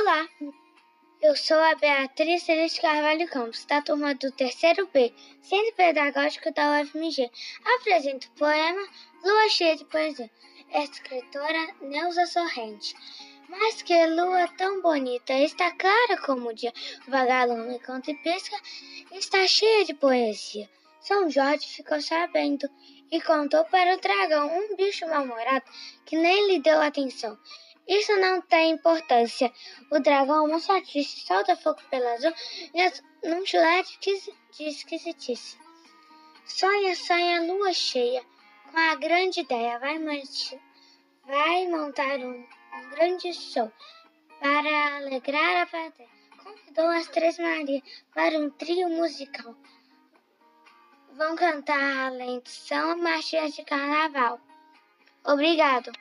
Olá, eu sou a Beatriz Celeste Carvalho Campos, da turma do terceiro B, Centro Pedagógico da UFMG. Apresento o poema Lua Cheia de Poesia, escritora Neuza Sorrente. Mas que lua tão bonita, está clara como o dia, vagalume conta e pesca, está cheia de poesia. São Jorge ficou sabendo e contou para o dragão, um bicho mal-humorado, que nem lhe deu atenção. Isso não tem importância. O dragão, uma sortice, solta fogo pela azul e num chulete de esquisitice. Sonha, sonha, lua cheia, com a grande ideia, vai, vai montar um, um grande show para alegrar a plateia. Convidou as Três Marias para um trio musical. Vão cantar além de são marchinhas de carnaval. Obrigado.